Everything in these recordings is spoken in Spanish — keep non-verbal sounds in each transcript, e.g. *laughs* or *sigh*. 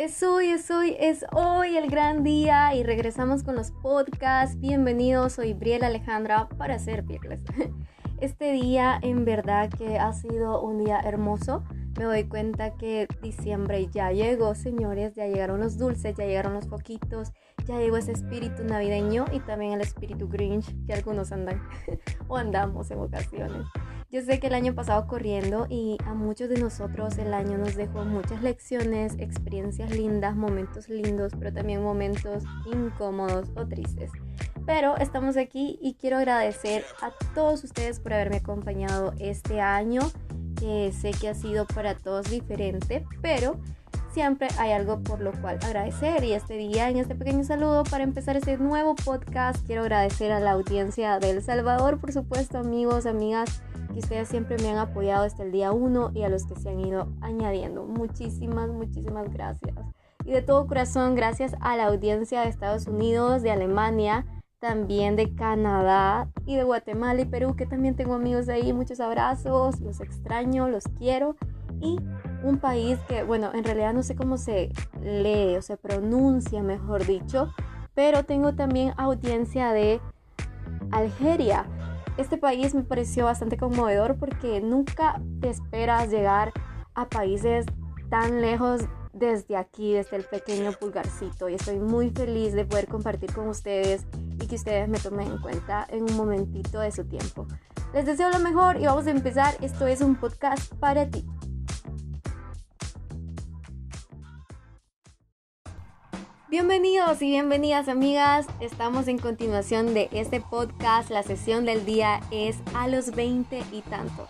Es hoy, es hoy, es hoy el gran día y regresamos con los podcasts. Bienvenidos, soy Briela Alejandra para ser servirles. *laughs* Este día en verdad que ha sido un día hermoso. Me doy cuenta que diciembre ya llegó, señores, ya llegaron los dulces, ya llegaron los poquitos, ya llegó ese espíritu navideño y también el espíritu Grinch que algunos andan *laughs* o andamos en ocasiones. Yo sé que el año pasado corriendo y a muchos de nosotros el año nos dejó muchas lecciones, experiencias lindas, momentos lindos, pero también momentos incómodos o tristes. Pero estamos aquí y quiero agradecer a todos ustedes por haberme acompañado este año, que sé que ha sido para todos diferente, pero siempre hay algo por lo cual agradecer y este día en este pequeño saludo para empezar este nuevo podcast quiero agradecer a la audiencia de El Salvador, por supuesto amigos, amigas que ustedes siempre me han apoyado desde el día 1 y a los que se han ido añadiendo. Muchísimas, muchísimas gracias. Y de todo corazón, gracias a la audiencia de Estados Unidos, de Alemania, también de Canadá y de Guatemala y Perú, que también tengo amigos de ahí. Muchos abrazos, los extraño, los quiero. Y un país que, bueno, en realidad no sé cómo se lee o se pronuncia, mejor dicho, pero tengo también audiencia de Algeria este país me pareció bastante conmovedor porque nunca te esperas llegar a países tan lejos desde aquí, desde el pequeño pulgarcito. Y estoy muy feliz de poder compartir con ustedes y que ustedes me tomen en cuenta en un momentito de su tiempo. Les deseo lo mejor y vamos a empezar. Esto es un podcast para ti. Bienvenidos y bienvenidas amigas, estamos en continuación de este podcast, la sesión del día es a los 20 y tanto.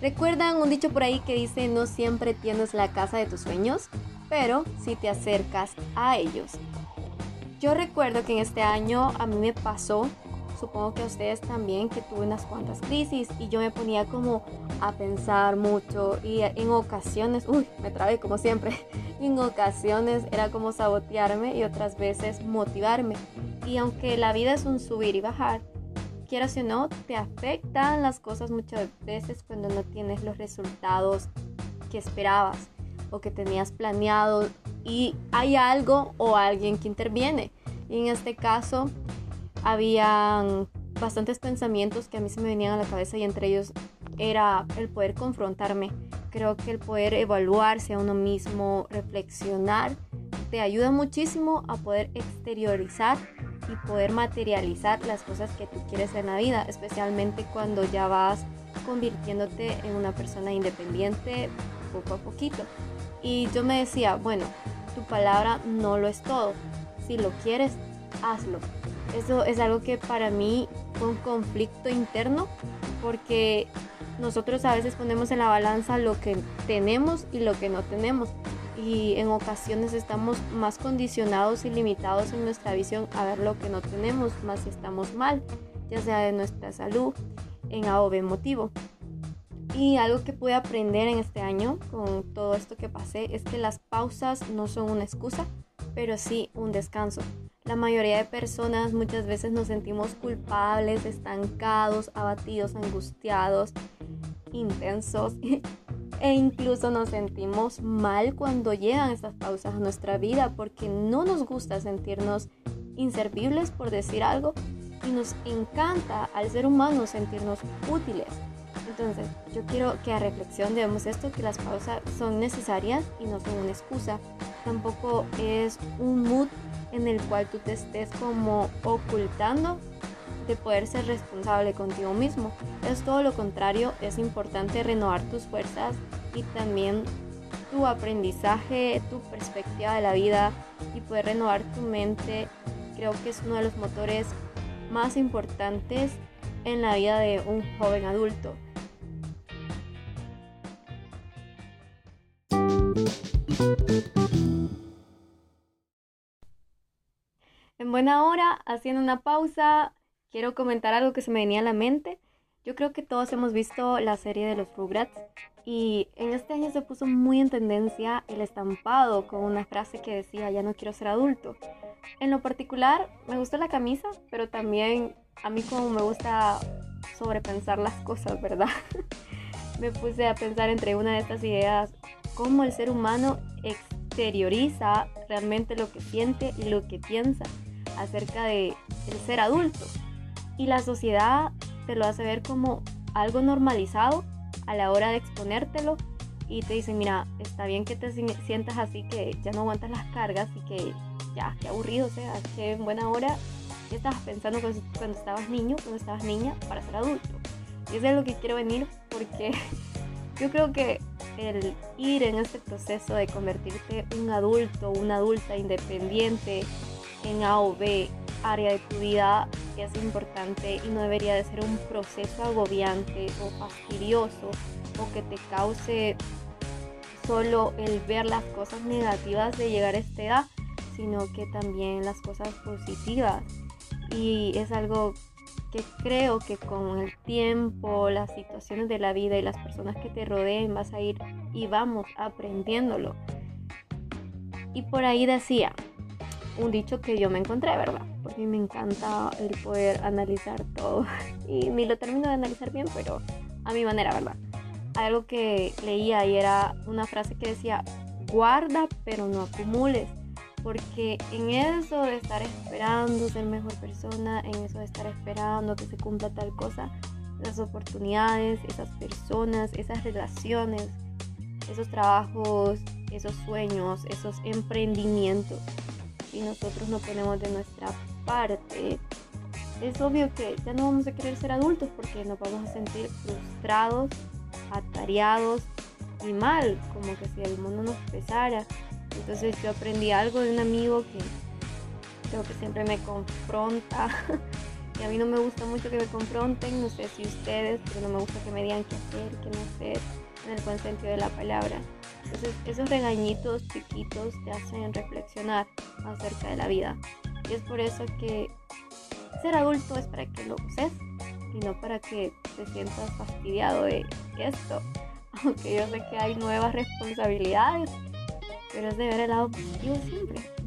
¿Recuerdan un dicho por ahí que dice no siempre tienes la casa de tus sueños, pero si te acercas a ellos? Yo recuerdo que en este año a mí me pasó supongo que a ustedes también, que tuve unas cuantas crisis y yo me ponía como a pensar mucho y en ocasiones, uy, me trabé como siempre, *laughs* en ocasiones era como sabotearme y otras veces motivarme. Y aunque la vida es un subir y bajar, quieras o no, te afectan las cosas muchas veces cuando no tienes los resultados que esperabas o que tenías planeado y hay algo o alguien que interviene. Y en este caso, habían bastantes pensamientos que a mí se me venían a la cabeza y entre ellos era el poder confrontarme. Creo que el poder evaluarse a uno mismo, reflexionar, te ayuda muchísimo a poder exteriorizar y poder materializar las cosas que tú quieres en la vida, especialmente cuando ya vas convirtiéndote en una persona independiente poco a poquito. Y yo me decía, bueno, tu palabra no lo es todo. Si lo quieres, hazlo. Eso es algo que para mí fue un conflicto interno porque nosotros a veces ponemos en la balanza lo que tenemos y lo que no tenemos y en ocasiones estamos más condicionados y limitados en nuestra visión a ver lo que no tenemos, más si estamos mal, ya sea de nuestra salud, en A o B motivo. Y algo que pude aprender en este año con todo esto que pasé es que las pausas no son una excusa, pero sí un descanso. La mayoría de personas muchas veces nos sentimos culpables, estancados, abatidos, angustiados, intensos *laughs* e incluso nos sentimos mal cuando llegan estas pausas a nuestra vida porque no nos gusta sentirnos inservibles por decir algo y nos encanta al ser humano sentirnos útiles. Entonces, yo quiero que a reflexión debemos esto, que las pausas son necesarias y no son una excusa. Tampoco es un mood en el cual tú te estés como ocultando de poder ser responsable contigo mismo. Es todo lo contrario, es importante renovar tus fuerzas y también tu aprendizaje, tu perspectiva de la vida y poder renovar tu mente. Creo que es uno de los motores más importantes en la vida de un joven adulto. En buena hora, haciendo una pausa, quiero comentar algo que se me venía a la mente. Yo creo que todos hemos visto la serie de los Rugrats y en este año se puso muy en tendencia el estampado con una frase que decía ya no quiero ser adulto. En lo particular me gustó la camisa, pero también a mí como me gusta sobrepensar las cosas, ¿verdad? *laughs* me puse a pensar entre una de estas ideas cómo el ser humano exterioriza realmente lo que siente y lo que piensa acerca de el ser adulto. Y la sociedad te lo hace ver como algo normalizado a la hora de exponértelo y te dicen, mira, está bien que te sientas así, que ya no aguantas las cargas y que ya, qué aburrido, o sea, qué buena hora. ¿Qué estabas pensando cuando, estabas niño, cuando estabas niña, para ser adulto? Y eso es lo que quiero venir porque *laughs* yo creo que el ir en este proceso de convertirte en un adulto, una adulta independiente en A o B área de tu vida es importante y no debería de ser un proceso agobiante o fastidioso o que te cause solo el ver las cosas negativas de llegar a esta edad, sino que también las cosas positivas. Y es algo que creo que con el tiempo, las situaciones de la vida y las personas que te rodeen vas a ir y vamos aprendiéndolo. Y por ahí decía, un dicho que yo me encontré, ¿verdad? Porque me encanta el poder analizar todo. *laughs* Y ni lo termino de analizar bien, pero a mi manera, ¿verdad? algo que leía y era una frase que decía, guarda pero no acumules. Porque en eso de estar esperando ser mejor persona, en eso de estar esperando que se cumpla tal cosa, las oportunidades, esas personas, esas relaciones, esos trabajos, esos sueños, esos emprendimientos, si nosotros no ponemos de nuestra parte, es obvio que ya no vamos a querer ser adultos porque nos vamos a sentir frustrados atareados y mal, como que si el mundo nos pesara. Entonces yo aprendí algo de un amigo que creo que siempre me confronta. *laughs* y a mí no me gusta mucho que me confronten, no sé si ustedes, pero no me gusta que me digan qué hacer, qué no hacer, en el buen sentido de la palabra. Esos regañitos chiquitos te hacen reflexionar acerca de la vida. Y es por eso que ser adulto es para que lo uses y no para que te sientas fastidiado de esto. *laughs* Aunque yo sé que hay nuevas responsabilidades, pero es de ver el lado positivo siempre.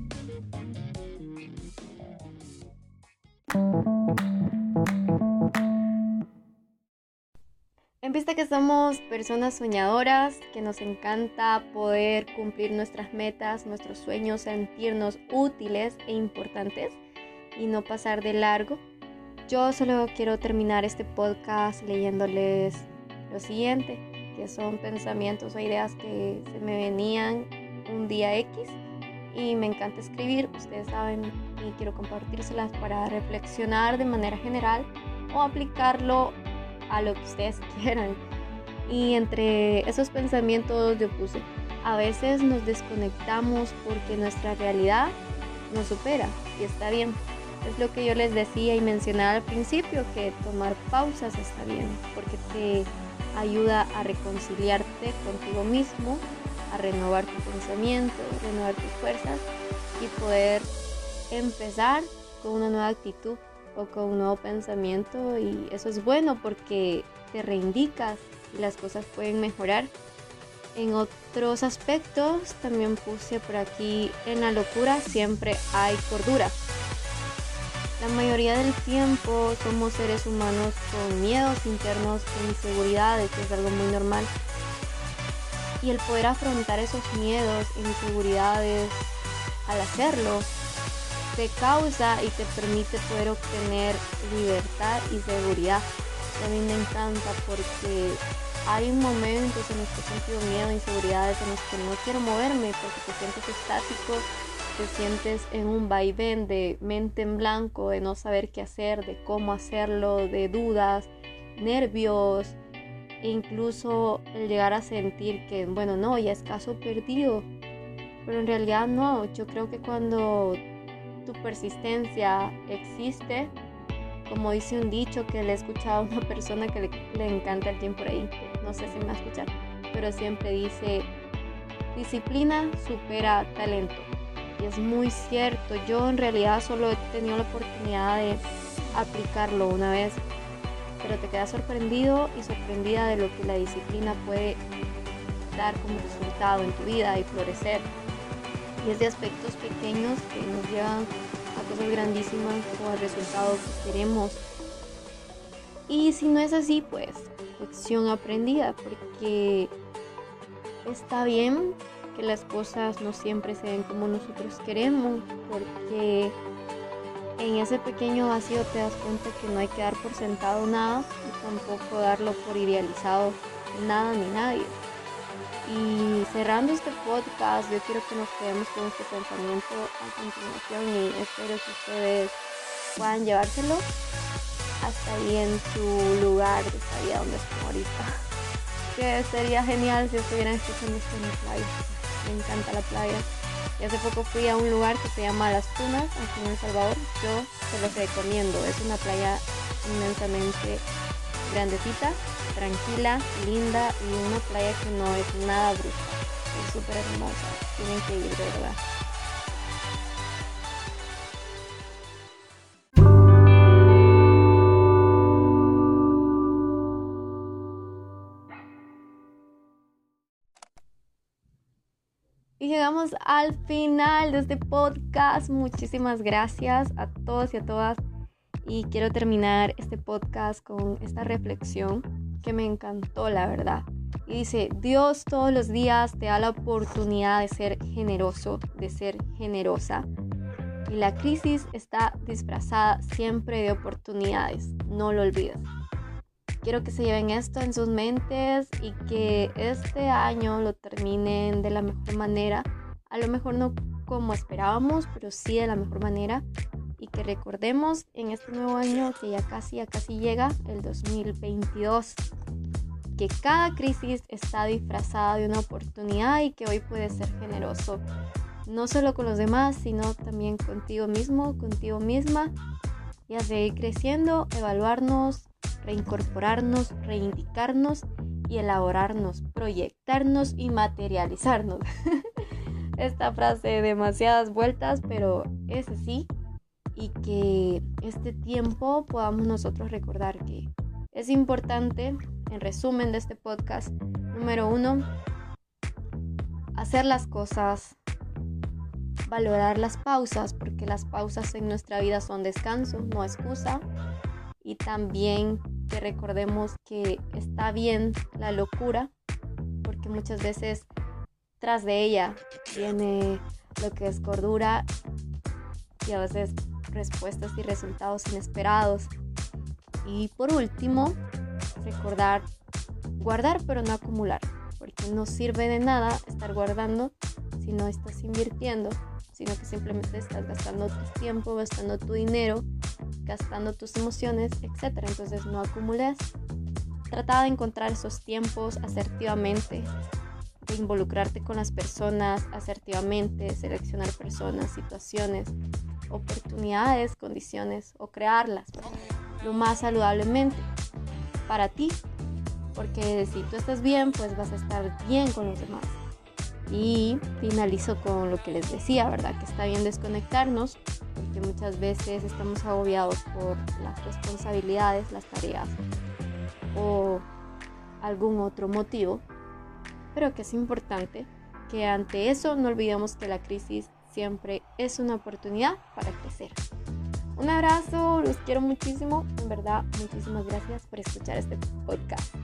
Personas soñadoras, que nos encanta poder cumplir nuestras metas, nuestros sueños, sentirnos útiles e importantes y no pasar de largo, yo solo quiero terminar este podcast leyéndoles lo siguiente, que son pensamientos o ideas que se me venían un día X y me encanta escribir, ustedes saben, y quiero compartírselas para reflexionar de manera general o aplicarlo a lo que ustedes *laughs* quieran. Y entre esos pensamientos yo puse, a veces nos desconectamos porque nuestra realidad nos supera y está bien. Es lo que yo les decía y mencionaba al principio, que tomar pausas está bien, porque te ayuda a reconciliarte contigo mismo, a renovar tu pensamiento, renovar tus fuerzas y poder empezar con una nueva actitud o con un nuevo pensamiento y eso es bueno porque te reindicas las cosas pueden mejorar. En otros aspectos también puse por aquí, en la locura siempre hay cordura. La mayoría del tiempo somos seres humanos con miedos internos e inseguridades, es algo muy normal. Y el poder afrontar esos miedos e inseguridades al hacerlo te causa y te permite poder obtener libertad y seguridad. a mí me encanta porque hay momentos en los que he sentido miedo, inseguridades, en los que no quiero moverme porque te sientes estático te sientes en un vaivén de mente en blanco, de no saber qué hacer, de cómo hacerlo, de dudas, nervios, e incluso el llegar a sentir que, bueno, no, ya es caso perdido. Pero en realidad no, yo creo que cuando tu persistencia existe, como dice un dicho que le he escuchado a una persona que le, encanta el tiempo ahí, no sé si me va a escuchar, pero siempre dice, disciplina supera talento. Y es muy cierto, yo en realidad solo he tenido la oportunidad de aplicarlo una vez, pero te quedas sorprendido y sorprendida de lo que la disciplina puede dar como resultado en tu vida y florecer. Y es de aspectos pequeños que nos llevan a cosas grandísimas o al resultado que queremos. Y si no es así, pues lección aprendida, porque está bien que las cosas no siempre se ven como nosotros queremos, porque en ese pequeño vacío te das cuenta que no hay que dar por sentado nada y tampoco darlo por idealizado nada ni nadie. Y cerrando este podcast, yo quiero que nos quedemos con este pensamiento a continuación y espero que ustedes puedan llevárselo hasta ahí en su lugar de esta vida donde están ahorita. *laughs* Que sería genial si estuvieran escuchando esto en la playa. Me encanta la playa. Y hace poco fui a un lugar que se llama Las Tunas, aquí en El Salvador. Yo se los recomiendo. Es una playa inmensamente grandecita, tranquila, linda y una playa que no es nada brusca. Es súper hermosa. Tienen que ir, de verdad. Y llegamos al final de este podcast. Muchísimas gracias a todos y a todas. Y quiero terminar este podcast con esta reflexión que me encantó, la verdad. Y dice, Dios todos los días te da la oportunidad de ser generoso, de ser generosa. Y la crisis está disfrazada siempre de oportunidades. No lo olvides. Quiero que se lleven esto en sus mentes y que este año lo terminen de la mejor manera. A lo mejor no como esperábamos, pero sí de la mejor manera. Y que recordemos en este nuevo año que ya casi, ya casi llega el 2022, que cada crisis está disfrazada de una oportunidad y que hoy puedes ser generoso, no solo con los demás, sino también contigo mismo, contigo misma, y a seguir creciendo, evaluarnos, reincorporarnos, reindicarnos y elaborarnos, proyectarnos y materializarnos. *laughs* Esta frase demasiadas vueltas, pero es así. Y que este tiempo podamos nosotros recordar que es importante, en resumen de este podcast, número uno, hacer las cosas, valorar las pausas, porque las pausas en nuestra vida son descanso, no excusa. Y también que recordemos que está bien la locura, porque muchas veces tras de ella viene lo que es cordura y a veces respuestas y resultados inesperados. Y por último, recordar guardar pero no acumular, porque no sirve de nada estar guardando si no estás invirtiendo, sino que simplemente estás gastando tu tiempo, gastando tu dinero gastando tus emociones, etc. Entonces no acumules. Trata de encontrar esos tiempos asertivamente, de involucrarte con las personas asertivamente, seleccionar personas, situaciones, oportunidades, condiciones o crearlas lo más saludablemente para ti. Porque si tú estás bien, pues vas a estar bien con los demás. Y finalizo con lo que les decía, ¿verdad? Que está bien desconectarnos, porque muchas veces estamos agobiados por las responsabilidades, las tareas o algún otro motivo, pero que es importante que ante eso no olvidemos que la crisis siempre es una oportunidad para crecer. Un abrazo, los quiero muchísimo, en verdad, muchísimas gracias por escuchar este podcast.